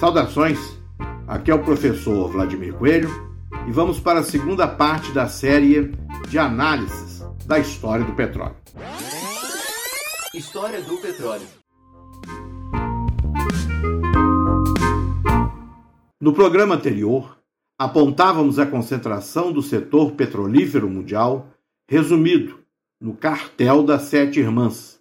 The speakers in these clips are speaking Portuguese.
Saudações! Aqui é o professor Vladimir Coelho e vamos para a segunda parte da série de análises da história do petróleo. História do petróleo. No programa anterior, apontávamos a concentração do setor petrolífero mundial, resumido no cartel das Sete Irmãs,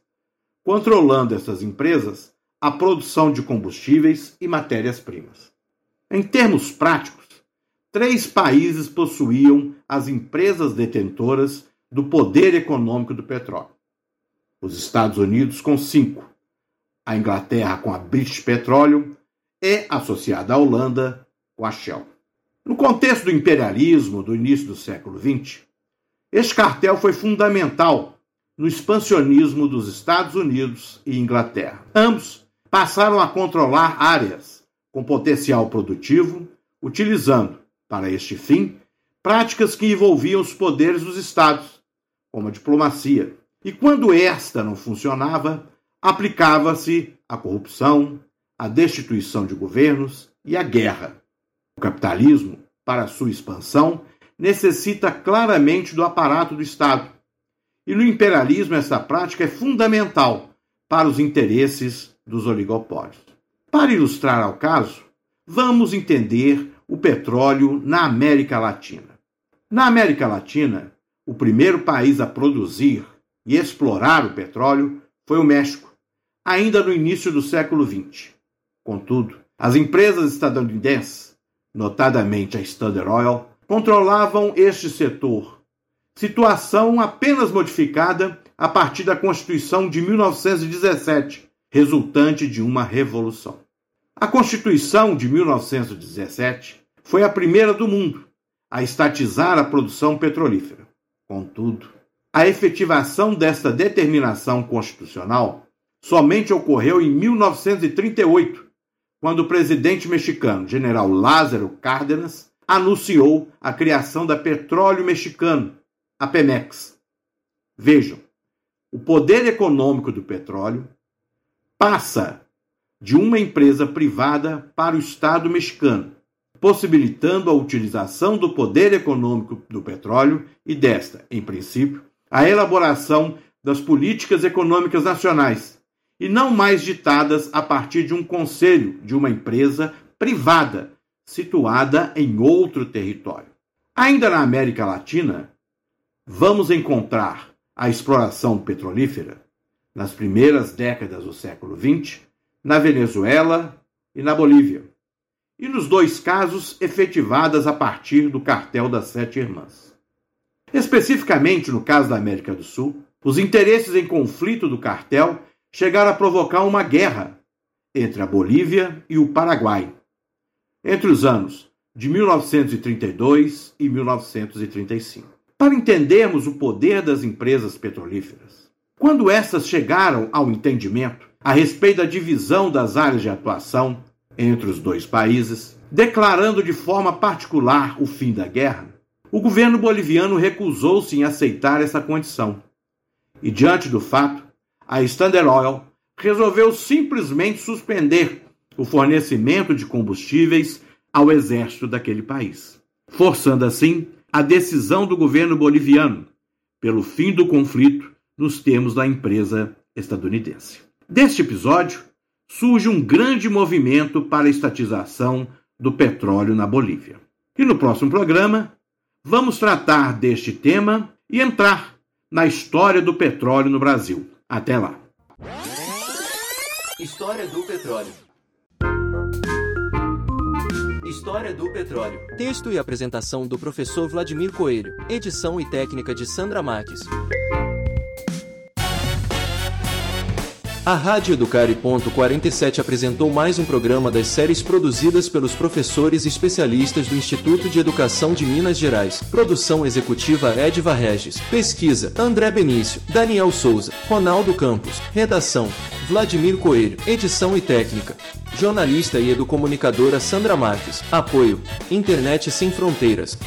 controlando essas empresas a produção de combustíveis e matérias-primas. Em termos práticos, três países possuíam as empresas detentoras do poder econômico do petróleo. Os Estados Unidos com cinco, a Inglaterra com a British Petroleum e, associada à Holanda, com a Shell. No contexto do imperialismo do início do século XX, este cartel foi fundamental no expansionismo dos Estados Unidos e Inglaterra. Ambos passaram a controlar áreas com potencial produtivo, utilizando, para este fim, práticas que envolviam os poderes dos Estados, como a diplomacia. E quando esta não funcionava, aplicava-se a corrupção, a destituição de governos e a guerra. O capitalismo, para sua expansão, necessita claramente do aparato do Estado. E no imperialismo, essa prática é fundamental para os interesses dos oligopólios. Para ilustrar ao caso, vamos entender o petróleo na América Latina. Na América Latina, o primeiro país a produzir e explorar o petróleo foi o México, ainda no início do século XX. Contudo, as empresas estadunidenses, notadamente a Standard Oil, controlavam este setor, situação apenas modificada a partir da Constituição de 1917, resultante de uma revolução. A Constituição de 1917 foi a primeira do mundo a estatizar a produção petrolífera. Contudo, a efetivação desta determinação constitucional somente ocorreu em 1938, quando o presidente mexicano, general Lázaro Cárdenas, anunciou a criação da Petróleo Mexicano, a Pemex. Vejam, o poder econômico do petróleo passa de uma empresa privada para o Estado mexicano, possibilitando a utilização do poder econômico do petróleo e desta, em princípio, a elaboração das políticas econômicas nacionais, e não mais ditadas a partir de um conselho de uma empresa privada situada em outro território. Ainda na América Latina, vamos encontrar a exploração petrolífera nas primeiras décadas do século XX, na Venezuela e na Bolívia, e nos dois casos efetivadas a partir do cartel das Sete Irmãs. Especificamente no caso da América do Sul, os interesses em conflito do cartel chegaram a provocar uma guerra entre a Bolívia e o Paraguai, entre os anos de 1932 e 1935. Para entendermos o poder das empresas petrolíferas, quando essas chegaram ao entendimento a respeito da divisão das áreas de atuação entre os dois países, declarando de forma particular o fim da guerra, o governo boliviano recusou-se em aceitar essa condição. E diante do fato, a Standard Oil resolveu simplesmente suspender o fornecimento de combustíveis ao exército daquele país, forçando assim a decisão do governo boliviano pelo fim do conflito nos termos da empresa estadunidense. Deste episódio, surge um grande movimento para a estatização do petróleo na Bolívia. E no próximo programa, vamos tratar deste tema e entrar na história do petróleo no Brasil. Até lá. História do petróleo. História do petróleo. Texto e apresentação do professor Vladimir Coelho. Edição e técnica de Sandra Marques. A Rádio Educare. 47 apresentou mais um programa das séries produzidas pelos professores e especialistas do Instituto de Educação de Minas Gerais. Produção executiva Edva Regis. Pesquisa André Benício, Daniel Souza, Ronaldo Campos. Redação Vladimir Coelho. Edição e técnica. Jornalista e educomunicadora Sandra Marques. Apoio Internet Sem Fronteiras.